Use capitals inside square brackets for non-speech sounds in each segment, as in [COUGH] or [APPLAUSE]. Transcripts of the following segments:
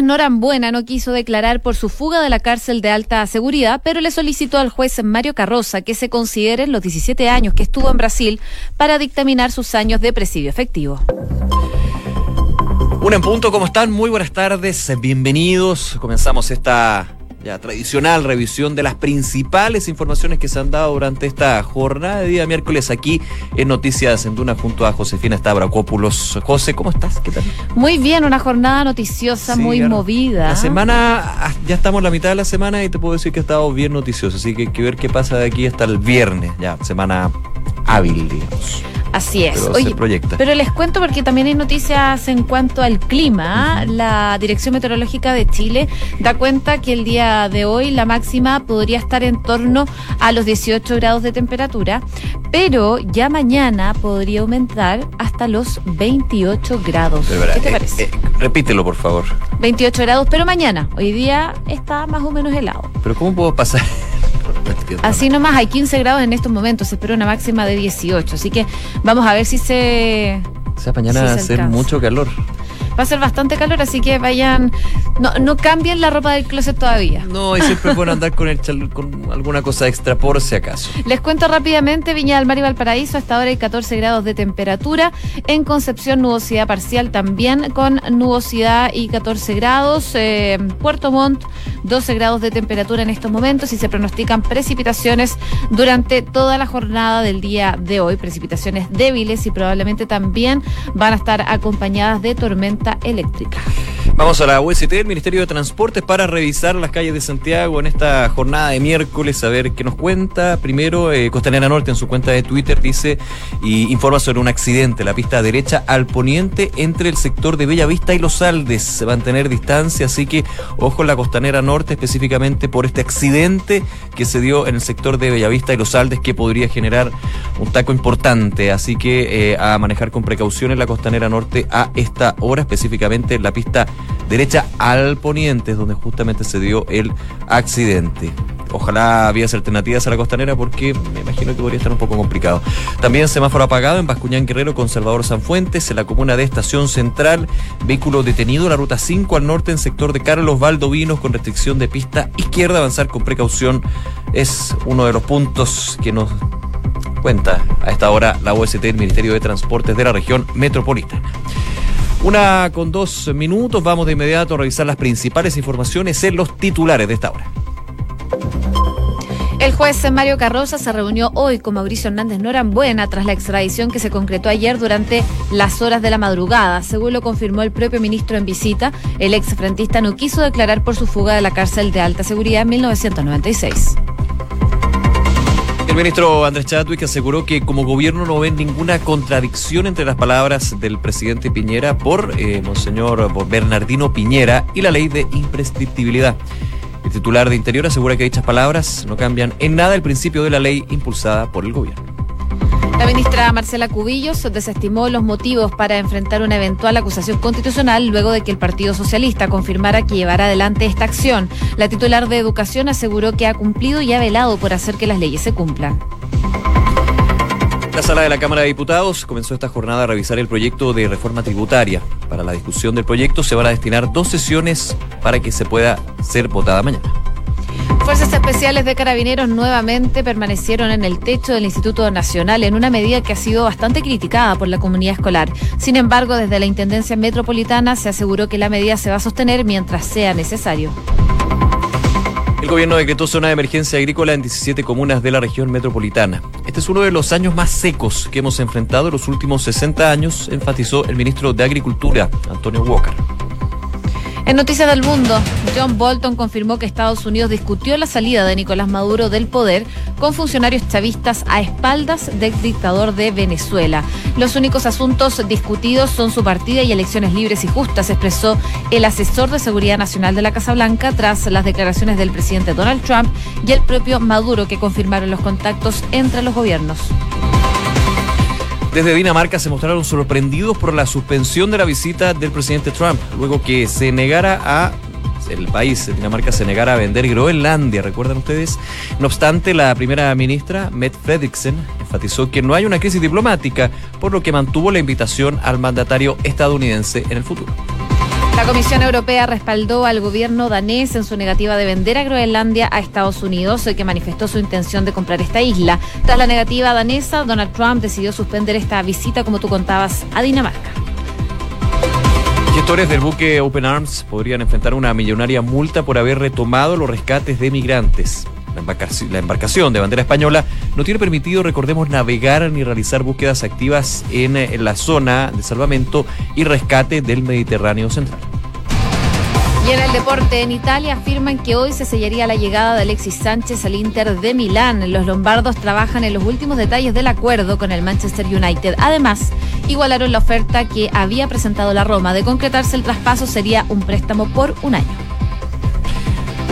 Norambuena no quiso declarar por su fuga de la cárcel de alta seguridad, pero le solicitó al juez Mario Carroza que se consideren los 17 años que estuvo en Brasil para dictaminar sus años de presidio efectivo. Un en punto, ¿cómo están? Muy buenas tardes, bienvenidos. Comenzamos esta ya tradicional revisión de las principales informaciones que se han dado durante esta jornada de día miércoles aquí en Noticias en Duna junto a Josefina Stavrakopoulos. José, ¿cómo estás? ¿Qué tal? Muy bien, una jornada noticiosa, muy movida. La semana, ah, ya estamos en la mitad de la semana y te puedo decir que ha estado bien noticiosa, así que hay que ver qué pasa de aquí hasta el viernes, ya, semana hábil, digamos. Así es. Oye, pero les cuento porque también hay noticias en cuanto al clima. La Dirección Meteorológica de Chile da cuenta que el día de hoy la máxima podría estar en torno a los 18 grados de temperatura, pero ya mañana podría aumentar hasta los 28 grados. ¿Qué te eh, parece? Eh, repítelo, por favor. 28 grados, pero mañana. Hoy día está más o menos helado. Pero ¿cómo puedo pasar? [LAUGHS] Así nomás, hay 15 grados en estos momentos, se espera una máxima de 18, así que vamos a ver si se... O sea, mañana va a hacer mucho calor va a ser bastante calor, así que vayan, no, no cambien la ropa del closet todavía. No, y siempre pueden andar con, el con alguna cosa extra por si acaso. Les cuento rápidamente, Viña del Mar y Valparaíso, hasta ahora hay 14 grados de temperatura. En Concepción, nubosidad parcial también con nubosidad y 14 grados. Eh, Puerto Montt, 12 grados de temperatura en estos momentos y se pronostican precipitaciones durante toda la jornada del día de hoy. Precipitaciones débiles y probablemente también van a estar acompañadas de tormentas eléctrica. Vamos a la UST, el Ministerio de Transportes, para revisar las calles de Santiago en esta jornada de miércoles, a ver qué nos cuenta. Primero, eh, Costanera Norte en su cuenta de Twitter dice y informa sobre un accidente, la pista derecha al poniente entre el sector de Bellavista y Los Aldes. Se va a mantener distancia, así que ojo en la Costanera Norte específicamente por este accidente que se dio en el sector de Bellavista y Los Aldes que podría generar un taco importante. Así que eh, a manejar con precaución en la Costanera Norte a esta hora, específicamente en la pista derecha al poniente, es donde justamente se dio el accidente. Ojalá vías alternativas a la costanera porque me imagino que podría estar un poco complicado. También semáforo apagado en Bascuñán Guerrero con Salvador Sanfuentes, en la comuna de Estación Central. Vehículo detenido en la ruta 5 al norte en sector de Carlos Valdovinos con restricción de pista izquierda. Avanzar con precaución es uno de los puntos que nos cuenta a esta hora la OST, el Ministerio de Transportes de la región metropolitana. Una con dos minutos, vamos de inmediato a revisar las principales informaciones en los titulares de esta hora. El juez Mario Carroza se reunió hoy con Mauricio Hernández Norambuena tras la extradición que se concretó ayer durante las horas de la madrugada. Según lo confirmó el propio ministro en visita, el ex frentista no quiso declarar por su fuga de la cárcel de alta seguridad en 1996. El ministro Andrés Chadwick aseguró que como gobierno no ven ninguna contradicción entre las palabras del presidente Piñera por eh, Monseñor Bernardino Piñera y la ley de imprescriptibilidad. El titular de Interior asegura que dichas palabras no cambian en nada el principio de la ley impulsada por el gobierno. Ministra Marcela Cubillos desestimó los motivos para enfrentar una eventual acusación constitucional luego de que el Partido Socialista confirmara que llevará adelante esta acción. La titular de Educación aseguró que ha cumplido y ha velado por hacer que las leyes se cumplan. La sala de la Cámara de Diputados comenzó esta jornada a revisar el proyecto de reforma tributaria. Para la discusión del proyecto se van a destinar dos sesiones para que se pueda ser votada mañana. Fuerzas especiales de carabineros nuevamente permanecieron en el techo del Instituto Nacional en una medida que ha sido bastante criticada por la comunidad escolar. Sin embargo, desde la Intendencia Metropolitana se aseguró que la medida se va a sostener mientras sea necesario. El gobierno decretó zona de emergencia agrícola en 17 comunas de la región metropolitana. Este es uno de los años más secos que hemos enfrentado en los últimos 60 años, enfatizó el ministro de Agricultura, Antonio Walker. En Noticias del Mundo, John Bolton confirmó que Estados Unidos discutió la salida de Nicolás Maduro del poder con funcionarios chavistas a espaldas del dictador de Venezuela. Los únicos asuntos discutidos son su partida y elecciones libres y justas, expresó el asesor de Seguridad Nacional de la Casa Blanca tras las declaraciones del presidente Donald Trump y el propio Maduro que confirmaron los contactos entre los gobiernos. Desde Dinamarca se mostraron sorprendidos por la suspensión de la visita del presidente Trump, luego que se negara a el país, Dinamarca, se negara a vender Groenlandia, ¿recuerdan ustedes? No obstante, la primera ministra, Mette Frederiksen, enfatizó que no hay una crisis diplomática, por lo que mantuvo la invitación al mandatario estadounidense en el futuro. La Comisión Europea respaldó al gobierno danés en su negativa de vender a Groenlandia a Estados Unidos, que manifestó su intención de comprar esta isla. Tras la negativa danesa, Donald Trump decidió suspender esta visita, como tú contabas, a Dinamarca. Gestores del buque Open Arms podrían enfrentar una millonaria multa por haber retomado los rescates de migrantes. La embarcación, de bandera española no tiene permitido, recordemos, navegar ni realizar búsquedas activas en, en la zona de salvamento y rescate del Mediterráneo Central. Y en el deporte, en Italia afirman que hoy se sellaría la llegada de Alexis Sánchez al Inter de Milán. Los lombardos trabajan en los últimos detalles del acuerdo con el Manchester United. Además, igualaron la oferta que había presentado la Roma. De concretarse el traspaso sería un préstamo por un año.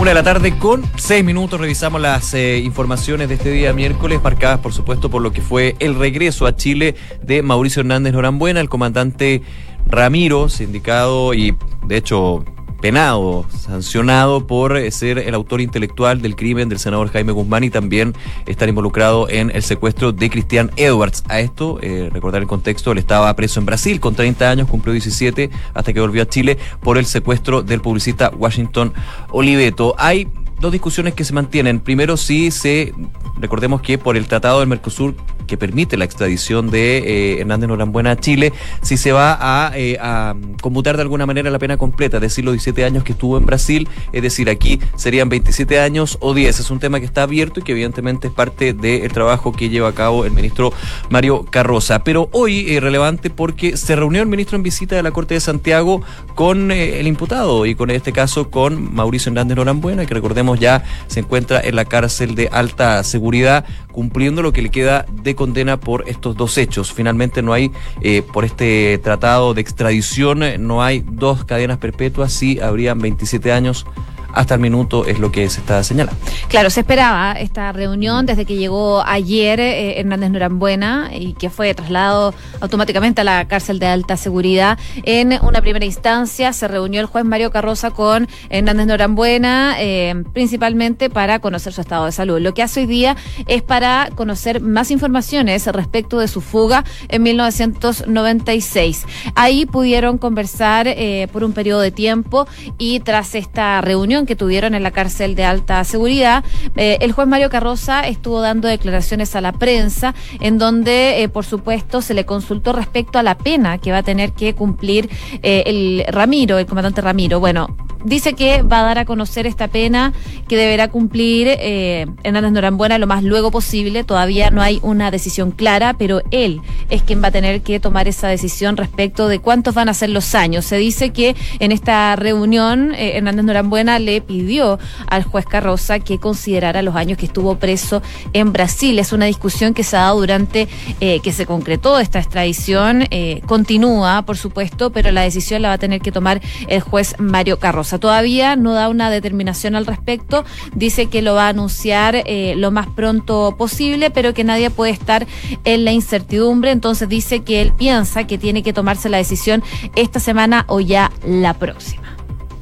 Una de la tarde con seis minutos revisamos las eh, informaciones de este día miércoles, marcadas por supuesto por lo que fue el regreso a Chile de Mauricio Hernández Norambuena, el comandante Ramiro, sindicado y de hecho penado, sancionado por eh, ser el autor intelectual del crimen del senador Jaime Guzmán y también estar involucrado en el secuestro de Cristian Edwards. A esto, eh, recordar el contexto, él estaba preso en Brasil con 30 años, cumplió 17 hasta que volvió a Chile por el secuestro del publicista Washington Oliveto. Hay dos discusiones que se mantienen. Primero, si se, recordemos que por el Tratado del Mercosur que permite la extradición de eh, Hernández Norambuena a Chile, si se va a, eh, a, conmutar de alguna manera la pena completa, es decir, los 17 años que estuvo en Brasil, es decir, aquí serían 27 años o 10. Es un tema que está abierto y que evidentemente es parte del trabajo que lleva a cabo el ministro Mario Carroza. Pero hoy es relevante porque se reunió el ministro en visita de la Corte de Santiago con eh, el imputado y con este caso con Mauricio Hernández Norambuena, que recordemos ya se encuentra en la cárcel de alta seguridad cumpliendo lo que le queda de condena por estos dos hechos. Finalmente no hay, eh, por este tratado de extradición, no hay dos cadenas perpetuas, sí habrían 27 años hasta el minuto es lo que se está señalando. Claro, se esperaba esta reunión desde que llegó ayer eh, Hernández Norambuena y que fue trasladado automáticamente a la cárcel de alta seguridad. En una primera instancia se reunió el juez Mario Carroza con Hernández Norambuena, eh, principalmente para conocer su estado de salud. Lo que hace hoy día es para conocer más informaciones respecto de su fuga en 1996. Ahí pudieron conversar eh, por un periodo de tiempo y tras esta reunión que tuvieron en la cárcel de alta seguridad, eh, el juez Mario Carroza estuvo dando declaraciones a la prensa en donde, eh, por supuesto, se le consultó respecto a la pena que va a tener que cumplir eh, el Ramiro, el comandante Ramiro. Bueno, dice que va a dar a conocer esta pena que deberá cumplir eh, Hernández Norambuena lo más luego posible. Todavía no hay una decisión clara, pero él es quien va a tener que tomar esa decisión respecto de cuántos van a ser los años. Se dice que en esta reunión eh, Hernández Norambuena le pidió al juez Carroza que considerara los años que estuvo preso en Brasil. Es una discusión que se ha dado durante eh, que se concretó esta extradición. Continúa, por supuesto, pero la decisión la va a tener que tomar el juez Mario Carroza. Todavía no da una determinación al respecto, dice que lo va a anunciar eh, lo más pronto posible, pero que nadie puede estar en la incertidumbre, entonces dice que él piensa que tiene que tomarse la decisión esta semana o ya la próxima.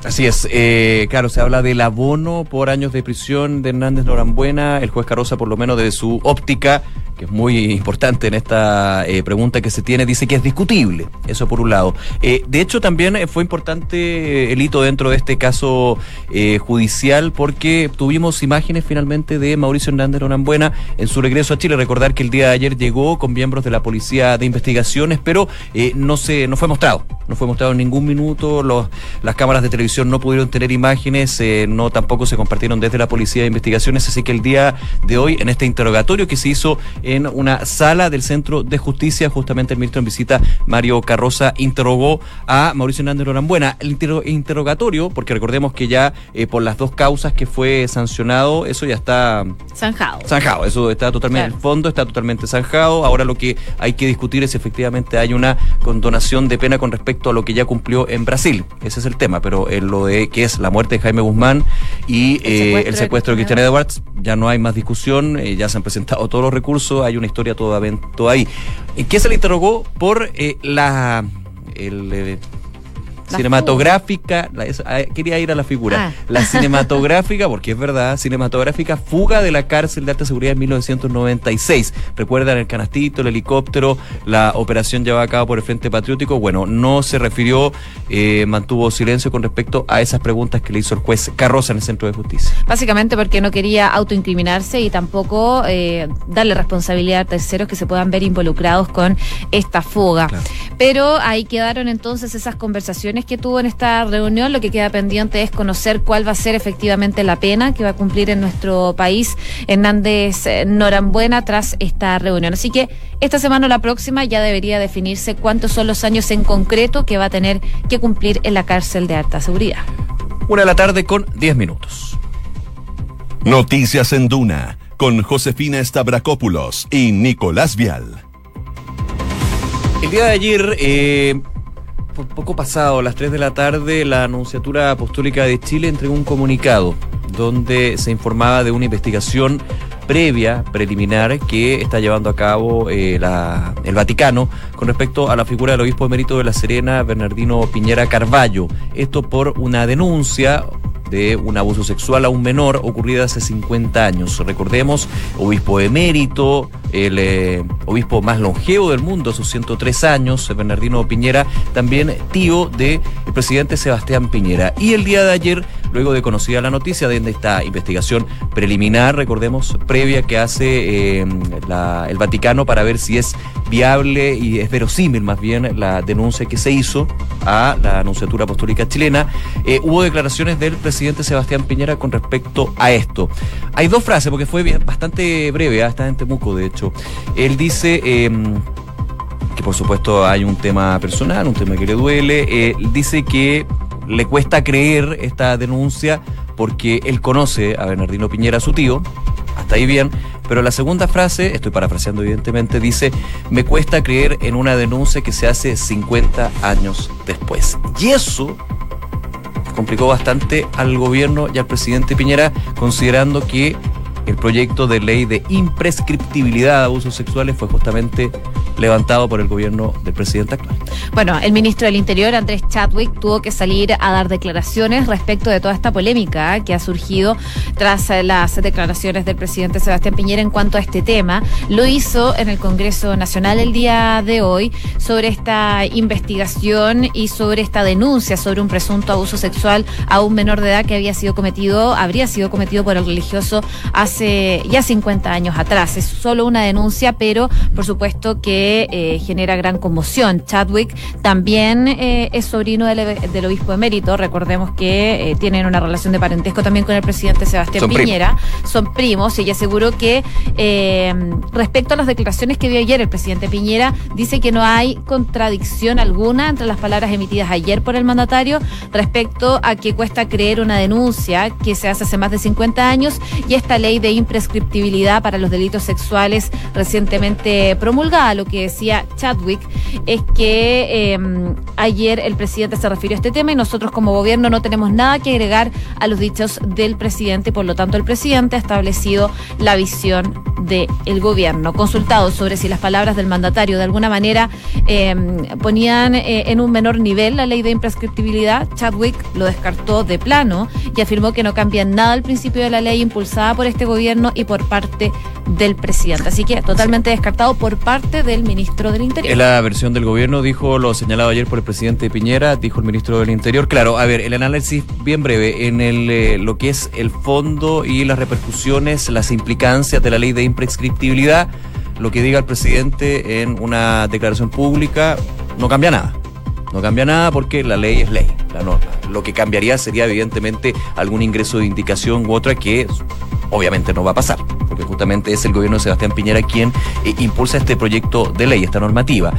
Así es, eh, claro, se habla del abono por años de prisión de Hernández Norambuena, el juez Carosa por lo menos desde su óptica que es muy importante en esta eh, pregunta que se tiene, dice que es discutible. Eso por un lado. Eh, de hecho, también eh, fue importante el hito dentro de este caso judicial porque tuvimos imágenes finalmente de Mauricio Hernández Norambuena en su regreso a Chile. Recordar que el día de ayer llegó con miembros de la Policía de Investigaciones, pero no, se, no fue mostrado. No fue mostrado en ningún minuto. Los, las cámaras de televisión no pudieron tener imágenes, no tampoco se compartieron desde la Policía de Investigaciones. Así que el día de hoy, en este interrogatorio que se hizo en una sala del Centro de Justicia. Justamente el ministro en visita, Mario Carroza, interrogó a Mauricio Hernández Lorambuena. El interrogatorio, porque recordemos que ya eh, por las dos causas que fue sancionado, eso ya está zanjado. Zanjado, eso está totalmente, el fondo está totalmente zanjado. Ahora lo que hay que discutir es si efectivamente hay una condonación de pena con respecto a lo que ya cumplió en Brasil. Ese es el tema, pero en lo de que es la muerte de Jaime Guzmán y el secuestro, de, Cristian Edwards, ya no hay más discusión, eh, ya se han presentado todos los recursos hay una historia toda, toda ahí. ¿En qué se le interrogó? Por eh, la el, cinematográfica, ah, quería ir a la figura, ah. la [LAUGHS] cinematográfica, porque es verdad, cinematográfica fuga de la cárcel de alta seguridad en 1996. Recuerdan el canastito, el helicóptero, la operación llevada a cabo por el Frente Patriótico. Bueno, no se refirió, eh, mantuvo silencio con respecto a esas preguntas que le hizo el juez Carroza en el Centro de Justicia. Básicamente porque no quería autoincriminarse y tampoco eh, darle responsabilidad a terceros que se puedan ver involucrados con esta fuga. Pero ahí quedaron entonces esas conversaciones que tuvo en esta reunión. Lo que queda pendiente es conocer cuál va a ser efectivamente la pena que va a cumplir en nuestro país Hernández eh, Norambuena tras esta reunión. Así que esta semana o la próxima ya debería definirse cuántos son los años en concreto que va a tener que cumplir en la cárcel de alta seguridad. Una de la tarde con 10 minutos. Noticias en Duna con Josefina Stavrakopoulos y Nicolás Vial. El día de ayer, eh, poco pasado, las 3 de la tarde, la Anunciatura Apostólica de Chile entregó un comunicado donde se informaba de una investigación previa, preliminar, que está llevando a cabo eh, el Vaticano con respecto a la figura del obispo emérito de La Serena, Bernardino Piñera Carballo. Esto por una denuncia de un abuso sexual a un menor ocurrida hace 50 años. Recordemos, obispo emérito, el eh, obispo más longevo del mundo, sus 103 años, Bernardino Piñera, también tío del presidente Sebastián Piñera. Y el día de ayer, luego de conocida la noticia de esta investigación preliminar, recordemos, previa que hace eh, el Vaticano para ver si es viable y es verosímil más bien la denuncia que se hizo a la Anunciatura Apostólica chilena, eh, hubo declaraciones del presidente Sebastián Piñera con respecto a esto. Hay dos frases, porque fue bastante breve, hasta ¿ah? en Temuco, de hecho. Él dice... Em, que por supuesto hay un tema personal, un tema que le duele, eh, dice que le cuesta creer esta denuncia porque él conoce a Bernardino Piñera, su tío, hasta ahí bien, pero la segunda frase, estoy parafraseando evidentemente, dice, me cuesta creer en una denuncia que se hace 50 años después. Y eso complicó bastante al gobierno y al presidente Piñera, considerando que el proyecto de ley de imprescriptibilidad de abusos sexuales fue justamente levantado por el gobierno del presidente actual. Bueno, el ministro del Interior, Andrés Chadwick, tuvo que salir a dar declaraciones respecto de toda esta polémica que ha surgido tras las declaraciones del presidente Sebastián Piñera en cuanto a este tema. Lo hizo en el Congreso Nacional el día de hoy sobre esta investigación y sobre esta denuncia sobre un presunto abuso sexual a un menor de edad que había sido cometido, habría sido cometido por el religioso hace ya 50 años atrás. Es solo una denuncia, pero por supuesto que eh, genera gran conmoción. Chadwick también eh, es sobrino del, obispo emérito. Recordemos que eh, tienen una relación de parentesco también con el presidente Sebastián Piñera. Son primos. Y ella aseguró que respecto a las declaraciones que dio ayer el presidente Piñera, dice que no hay contradicción alguna entre las palabras emitidas ayer por el mandatario respecto a que cuesta creer una denuncia que se hace hace más de 50 años y esta ley de imprescriptibilidad para los delitos sexuales recientemente promulgada, lo que decía Chadwick es que em, ayer el presidente se refirió a este tema y nosotros como gobierno no tenemos nada que agregar a los dichos del presidente, por lo tanto el presidente ha establecido la visión del gobierno. Consultado sobre si las palabras del mandatario de alguna manera em, ponían eh, en un menor nivel la ley de imprescriptibilidad, Chadwick lo descartó de plano y afirmó que no cambia nada el principio de la ley impulsada por este gobierno y por parte del presidente. Así que totalmente descartado por parte del ministro del Interior. En la versión del gobierno dijo lo señalado ayer por el presidente Piñera, dijo el ministro del Interior. Claro, a ver, el análisis bien breve en el, eh, lo que es el fondo y las repercusiones, las implicancias de la ley de imprescriptibilidad, lo que diga el presidente en una declaración pública no cambia nada. No cambia nada porque la ley es ley, la norma. Lo que cambiaría sería evidentemente algún ingreso de indicación u otra que obviamente no va a pasar, porque justamente es el gobierno de Sebastián Piñera quien eh, impulsa este proyecto de ley, esta normativa.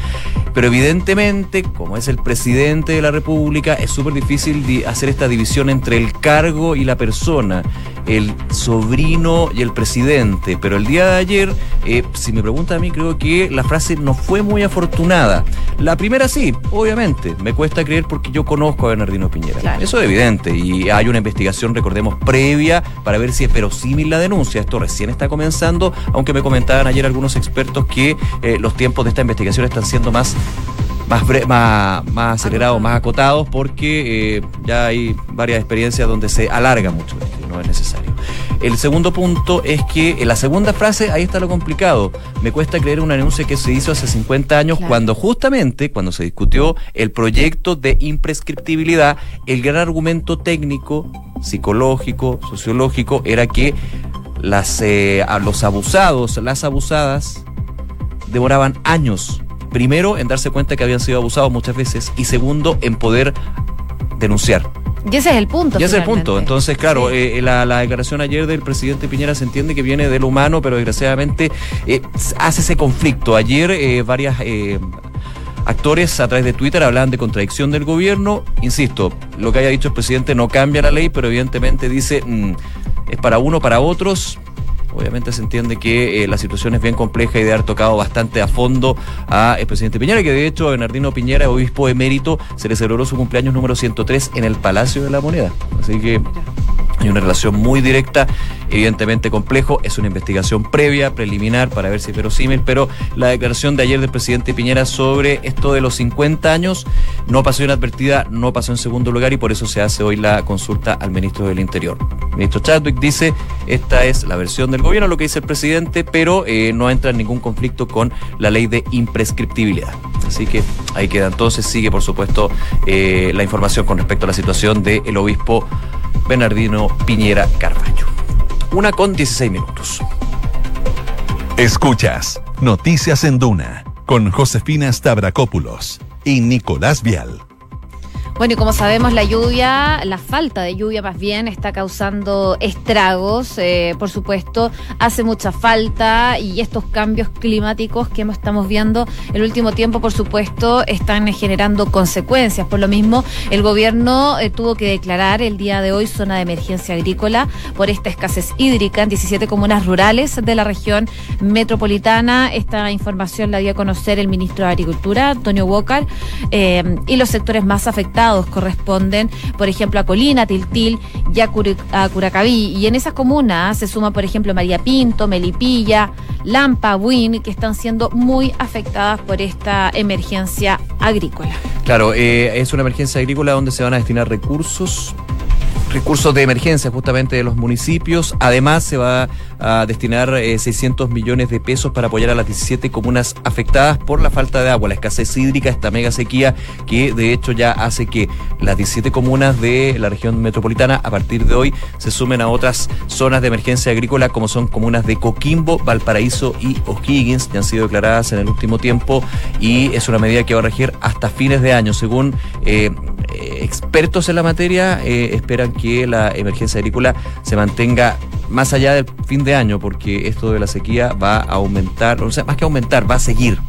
Pero evidentemente, como es el presidente de la República, es súper difícil hacer esta división entre el cargo y la persona, el sobrino y el presidente. Pero el día de ayer, eh, si me pregunta a mí, creo que la frase no fue muy afortunada. La primera sí, obviamente, me cuesta creer porque yo conozco a Bernardino Piñera. Eso es evidente y hay una investigación, recordemos, previa para ver si es verosímil la denuncia. Esto recién está comenzando, aunque me comentaban ayer algunos expertos que eh, los tiempos de esta investigación están siendo más más, más, más acelerados, más acotados, porque eh, ya hay varias experiencias donde se alarga mucho esto y no es necesario. El segundo punto es que en la segunda frase, ahí está lo complicado. Me cuesta creer un anuncio que se hizo hace 50 años Claro. cuando justamente, cuando se discutió el proyecto de imprescriptibilidad, el gran argumento técnico, psicológico, sociológico, era que las, eh, a los abusados, las abusadas, demoraban años. Primero, en darse cuenta que habían sido abusados muchas veces y segundo, en poder denunciar. Y ese es el punto. Y ese es el punto. Entonces, claro, Sí. eh, la, la declaración ayer del presidente Piñera se entiende que viene de lo humano, pero desgraciadamente eh, hace ese conflicto. Ayer eh, varias... eh, Actores a través de Twitter hablaban de contradicción del gobierno. Insisto, lo que haya dicho el presidente no cambia la ley, pero evidentemente dice mm, es para uno, para otros. Obviamente se entiende que eh, la situación es bien compleja y de haber tocado bastante a fondo a el presidente Piñera, que de hecho a Bernardino Piñera, obispo emérito, se le celebró su cumpleaños número 103 en el Palacio de la Moneda. Así que hay una relación muy directa, evidentemente complejo, es una investigación previa, preliminar, para ver si es verosímil, pero la declaración de ayer del presidente Piñera sobre esto de los 50 años no pasó inadvertida, no pasó en segundo lugar y por eso se hace hoy la consulta al ministro del Interior. El ministro Chadwick dice, esta es la versión del gobierno, lo que dice el presidente, pero eh, no entra en ningún conflicto con la ley de imprescriptibilidad. Así que ahí queda. Entonces sigue, por supuesto, eh, la información con respecto a la situación del obispo Bernardino Piñera Carballo. Una con 16 minutos. Escuchas Noticias en Duna con Josefina Stavrakopoulos y Nicolás Vial. Bueno, y como sabemos, la lluvia, la falta de lluvia más bien, está causando estragos. eh, por supuesto, hace mucha falta y estos cambios climáticos que estamos viendo el último tiempo, por supuesto, están generando consecuencias. Por lo mismo, el gobierno eh, tuvo que declarar el día de hoy zona de emergencia agrícola por esta escasez hídrica en 17 comunas rurales de la región metropolitana. Esta información la dio a conocer el ministro de Agricultura, Antonio Walker, eh, y los sectores más afectados corresponden, por ejemplo, a Colina, Tiltil y a, Curacaví. Y en esas comunas se suma, por ejemplo, María Pinto, Melipilla, Lampa, Buin, que están siendo muy afectadas por esta emergencia agrícola. Claro, eh, es una emergencia agrícola donde se van a destinar recursos, recursos de emergencia justamente de los municipios. Además, se va a destinar eh, 600 millones de pesos para apoyar a las 17 comunas afectadas por la falta de agua, la escasez hídrica, esta mega sequía que de hecho ya hace que las 17 comunas de la región metropolitana a partir de hoy se sumen a otras zonas de emergencia agrícola como son comunas de Coquimbo, Valparaíso y O'Higgins, que han sido declaradas en el último tiempo y es una medida que va a regir hasta fines de año. Según eh, eh, expertos en la materia, eh, esperan que la emergencia agrícola se mantenga más allá del fin de año, porque esto de la sequía va a aumentar, o sea, más que aumentar, va a seguir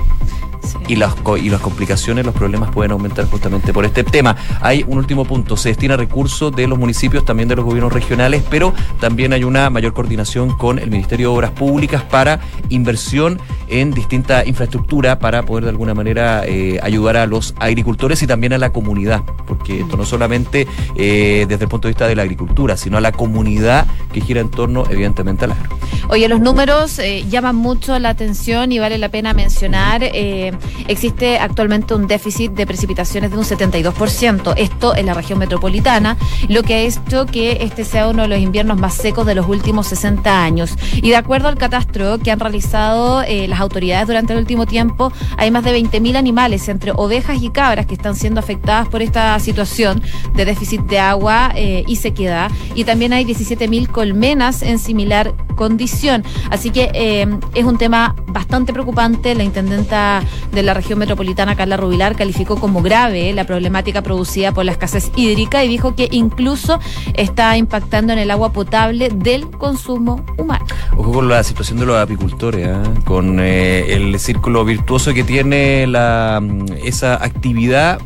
y las, y las complicaciones, los problemas pueden aumentar justamente por este tema. Hay un último punto, se destina recursos de los municipios, también de los gobiernos regionales, pero también hay una mayor coordinación con el Ministerio de Obras Públicas para inversión en distinta infraestructura para poder de alguna manera eh, ayudar a los agricultores y también a la comunidad, porque esto no solamente eh, desde el punto de vista de la agricultura, sino a la comunidad que gira en torno evidentemente al agro. Oye, los números eh, llaman mucho la atención y vale la pena mencionar, eh, existe actualmente un déficit de precipitaciones de un 72%, esto en la región metropolitana, lo que ha hecho que este sea uno de los inviernos más secos de los últimos 60 años. Y de acuerdo al catastro que han realizado eh, las autoridades durante el último tiempo, hay más de 20.000 animales, entre ovejas y cabras, que están siendo afectadas por esta situación de déficit de agua eh, y sequedad. Y también hay 17.000 colmenas en similar condición. Así que eh, es un tema bastante preocupante. La intendenta de la región metropolitana, Carla Rubilar, calificó como grave la problemática producida por la escasez hídrica y dijo que incluso está impactando en el agua potable del consumo humano. Ojo con la situación de los apicultores, ¿ah? con eh, el círculo virtuoso que tiene la, mm, esa actividad.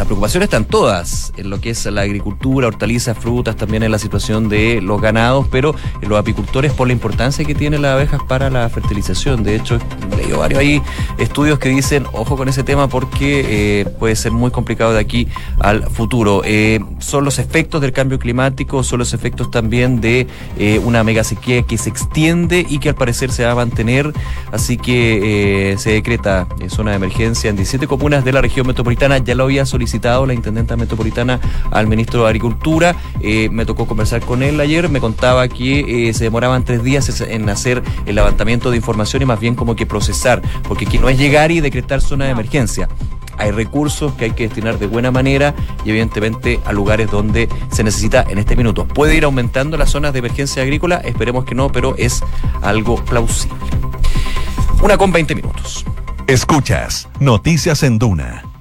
Las preocupaciones están todas en lo que es la agricultura, hortalizas, frutas, también en la situación de los ganados, pero en los apicultores por la importancia que tienen las abejas para la fertilización. De hecho, he leído varios ahí estudios que dicen, ojo con ese tema porque eh, puede ser muy complicado de aquí al futuro. Eh, son los efectos del cambio climático, son los efectos también de eh, una mega sequía que se extiende y que al parecer se va a mantener, así que se decreta zona de emergencia en 17 comunas de la región metropolitana, ya lo había solicitado la intendenta metropolitana al ministro de Agricultura. Eh, me tocó conversar con él ayer, me contaba que eh, se demoraban tres días en hacer el levantamiento de información y más bien como que procesar, porque aquí no es llegar y decretar zona de emergencia hay recursos que hay que destinar de buena manera y evidentemente a lugares donde se necesita en este minuto. ¿Puede ir aumentando las zonas de emergencia agrícola? Esperemos que no, pero es algo plausible. Una con 20 minutos. Escuchas Noticias en Duna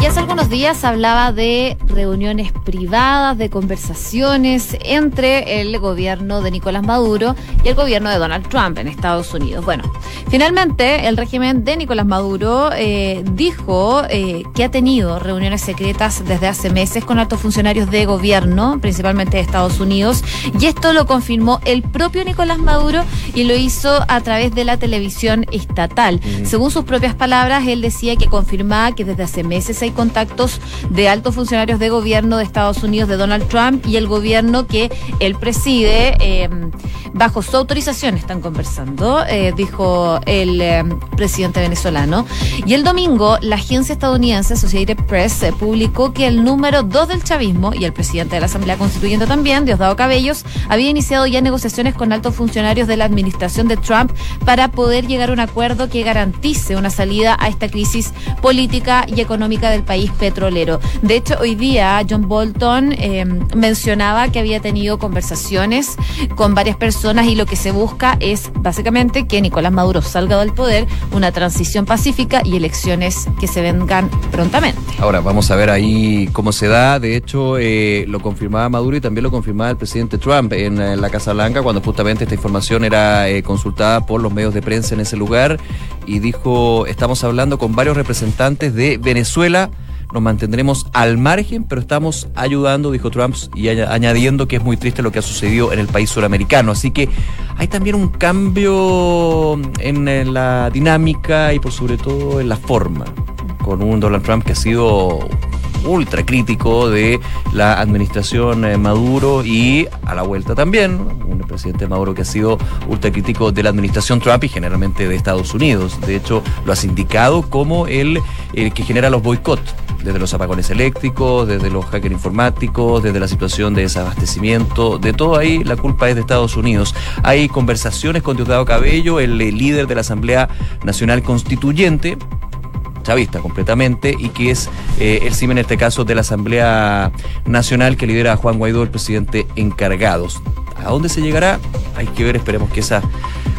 Y hace algunos días hablaba de reuniones privadas, de conversaciones entre el gobierno de Nicolás Maduro y el gobierno de Donald Trump en Estados Unidos. Bueno, finalmente el régimen de Nicolás Maduro eh, dijo eh, que ha tenido reuniones secretas desde hace meses con altos funcionarios de gobierno, principalmente de Estados Unidos, y esto lo confirmó el propio Nicolás Maduro y lo hizo a través de la televisión estatal. Según sus propias palabras, él decía que confirmaba que desde hace meses hay contactos de altos funcionarios de gobierno de Estados Unidos, de Donald Trump y el gobierno que él preside. Eh, bajo su autorización están conversando, eh, dijo el eh, presidente venezolano. Y el domingo, la agencia estadounidense Associated Press publicó que el número dos del chavismo y el presidente de la Asamblea Constituyente también, Diosdado Cabellos, había iniciado ya negociaciones con altos funcionarios de la administración de Trump para poder llegar a un acuerdo que garantice una salida a esta crisis política y económica del país petrolero. De hecho, hoy día John Bolton eh, mencionaba que había tenido conversaciones con varias personas y lo que se busca es básicamente que Nicolás Maduro salga del poder, una transición pacífica y elecciones que se vengan prontamente. Ahora, vamos a ver ahí cómo se da. De hecho, eh, lo confirmaba Maduro y también lo confirmaba el presidente Trump en, la Casa Blanca cuando justamente esta información era eh, consultada por los medios de prensa en ese lugar y dijo, estamos hablando con varios representantes de Venezuela. Nos mantendremos al margen, pero estamos ayudando, dijo Trump, y añadiendo que es muy triste lo que ha sucedido en el país suramericano. Así que hay también un cambio en la dinámica y por sobre todo en la forma, con un Donald Trump que ha sido ultra crítico de la administración eh, Maduro y a la vuelta también, presidente Maduro que ha sido ultra crítico de la administración Trump y generalmente de Estados Unidos. De hecho, lo ha indicado como el, el que genera los boicots desde los apagones eléctricos, desde los hackers informáticos, desde la situación de desabastecimiento, de todo ahí la culpa es de Estados Unidos. Hay conversaciones con Diosdado Cabello, el líder de la Asamblea Nacional Constituyente, chavista completamente y que es eh, el CIME en este caso de la Asamblea Nacional que lidera Juan Guaidó, el presidente encargado. ¿A dónde se llegará? Hay que ver, esperemos que esa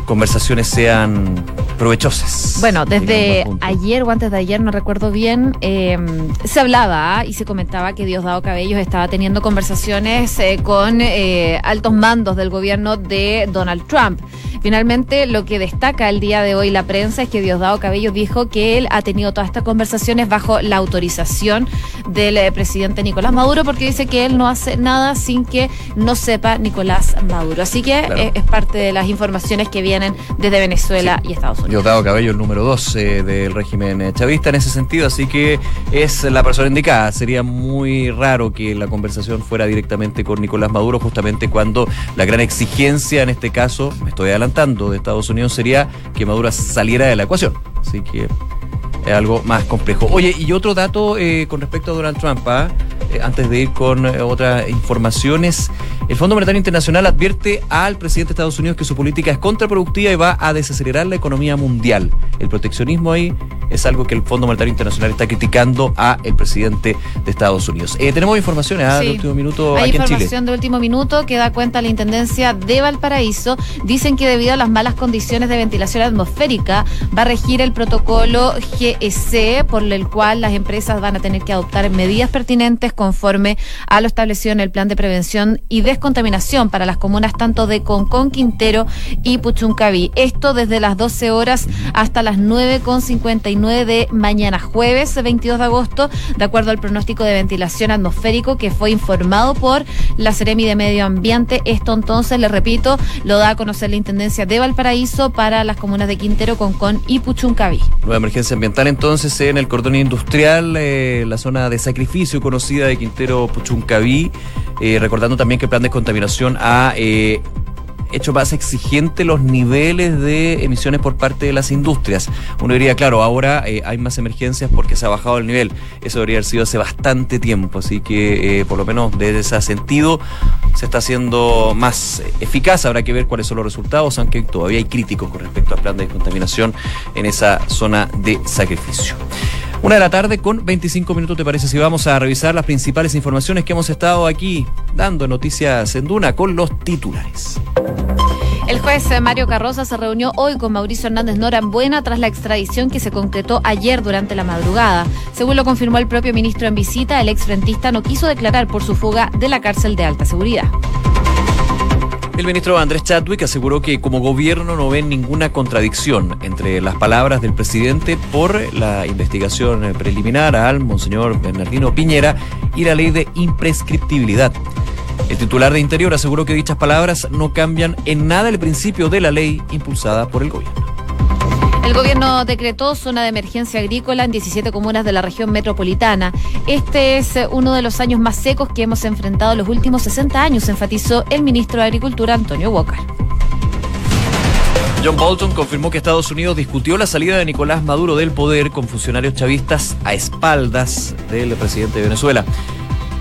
conversaciones sean provechosas. Bueno, desde ayer o antes de ayer, no recuerdo bien, em, se hablaba y se comentaba que Diosdado Cabellos estaba teniendo conversaciones eh, con eh, altos mandos del gobierno de Donald Trump. Finalmente, lo que destaca el día de hoy la prensa es que Diosdado Cabellos dijo que él ha tenido todas estas conversaciones bajo la autorización del eh, presidente Nicolás Maduro, porque dice que él no hace nada sin que no sepa Nicolás Maduro. Así que es parte de las informaciones que vienen desde Venezuela y Estados Unidos. Diosdado Cabello, el número 12 del régimen eh, chavista en ese sentido, así que es la persona indicada. Sería muy raro que la conversación fuera directamente con Nicolás Maduro, justamente cuando la gran exigencia en este caso, me estoy adelantando, de Estados Unidos sería que Maduro saliera de la ecuación. Así que es algo más complejo. Oye, y otro dato eh, con respecto a Donald Trump, ¿ah? eh, antes de ir con otras informaciones. El Fondo Monetario Internacional advierte al presidente de Estados Unidos que su política es contraproductiva y va a desacelerar la economía mundial. El proteccionismo ahí es algo que el Fondo Monetario Internacional está criticando a el presidente de Estados Unidos. Eh, tenemos informaciones ¿ah? de último minuto Hay aquí información de último minuto que da cuenta la Intendencia de Valparaíso. Dicen que debido a las malas condiciones de ventilación atmosférica va a regir el protocolo G DEC, por el cual las empresas van a tener que adoptar medidas pertinentes conforme a lo establecido en el plan de prevención y descontaminación para las comunas tanto de Concón, Quintero y Puchuncaví. Esto desde las 12 horas hasta las 9.59 de mañana jueves 22 de agosto, de acuerdo al pronóstico de ventilación atmosférico que fue informado por la Seremi de Medio Ambiente. Esto entonces, le repito, lo da a conocer la Intendencia de Valparaíso para las comunas de Quintero, Concón y Puchuncaví. Nueva emergencia ambiental entonces en el cordón industrial, eh, la zona de sacrificio conocida de Quintero, Puchuncaví, eh, recordando también que el plan de contaminación ha eh, hecho más exigente los niveles de emisiones por parte de las industrias. Uno diría, claro, ahora eh, hay más emergencias porque se ha bajado el nivel. Eso debería haber sido hace bastante tiempo, así que eh, por lo menos desde ese sentido se está haciendo más eficaz. Habrá que ver cuáles son los resultados, aunque todavía hay críticos con respecto al plan de descontaminación en esa zona de sacrificio. Una de la tarde con 25 minutos, ¿te parece? Si vamos a revisar las principales informaciones que hemos estado aquí dando Noticias en Duna con los titulares. El juez Mario Carroza se reunió hoy con Mauricio Hernández Norambuena tras la extradición que se concretó ayer durante la madrugada. Según lo confirmó el propio ministro en visita, el exfrentista no quiso declarar por su fuga de la cárcel de alta seguridad. El ministro Andrés Chadwick aseguró que como gobierno no ven ninguna contradicción entre las palabras del presidente por la investigación preliminar al monseñor Bernardino Piñera y la ley de imprescriptibilidad. El titular de Interior aseguró que dichas palabras no cambian en nada el principio de la ley impulsada por el gobierno. El gobierno decretó zona de emergencia agrícola en 17 comunas de la región metropolitana. Este es uno de los años más secos que hemos enfrentado en los últimos 60 años, enfatizó el ministro de Agricultura, Antonio Walker. John Bolton confirmó que Estados Unidos discutió la salida de Nicolás Maduro del poder con funcionarios chavistas a espaldas del presidente de Venezuela.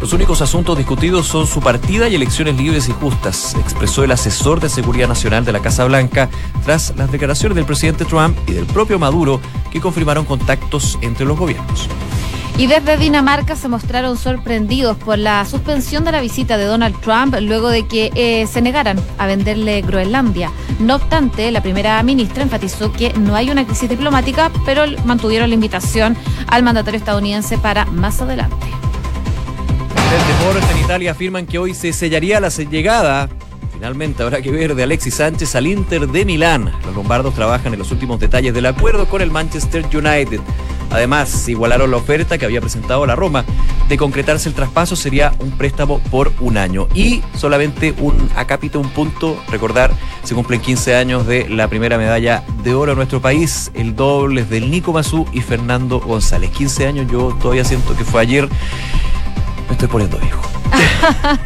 Los únicos asuntos discutidos son su partida y elecciones libres y justas, expresó el asesor de Seguridad Nacional de la Casa Blanca tras las declaraciones del presidente Trump y del propio Maduro que confirmaron contactos entre los gobiernos. Y desde Dinamarca se mostraron sorprendidos por la suspensión de la visita de Donald Trump luego de que eh, se negaran a venderle Groenlandia. No obstante, la primera ministra enfatizó que no hay una crisis diplomática, pero mantuvieron la invitación al mandatario estadounidense para más adelante. En Italia afirman que hoy se sellaría la llegada Finalmente habrá que ver de Alexis Sánchez al Inter de Milán. Los lombardos trabajan en los últimos detalles del acuerdo con el Manchester United. Además, igualaron la oferta que había presentado la Roma. De concretarse el traspaso sería un préstamo por un año. Y solamente un acápite, un punto, recordar, se cumplen 15 años de la primera medalla de oro en nuestro país. El doble es del Nico Mazú y Fernando González. 15 años, yo todavía siento que fue ayer. Me estoy poniendo viejo. [LAUGHS]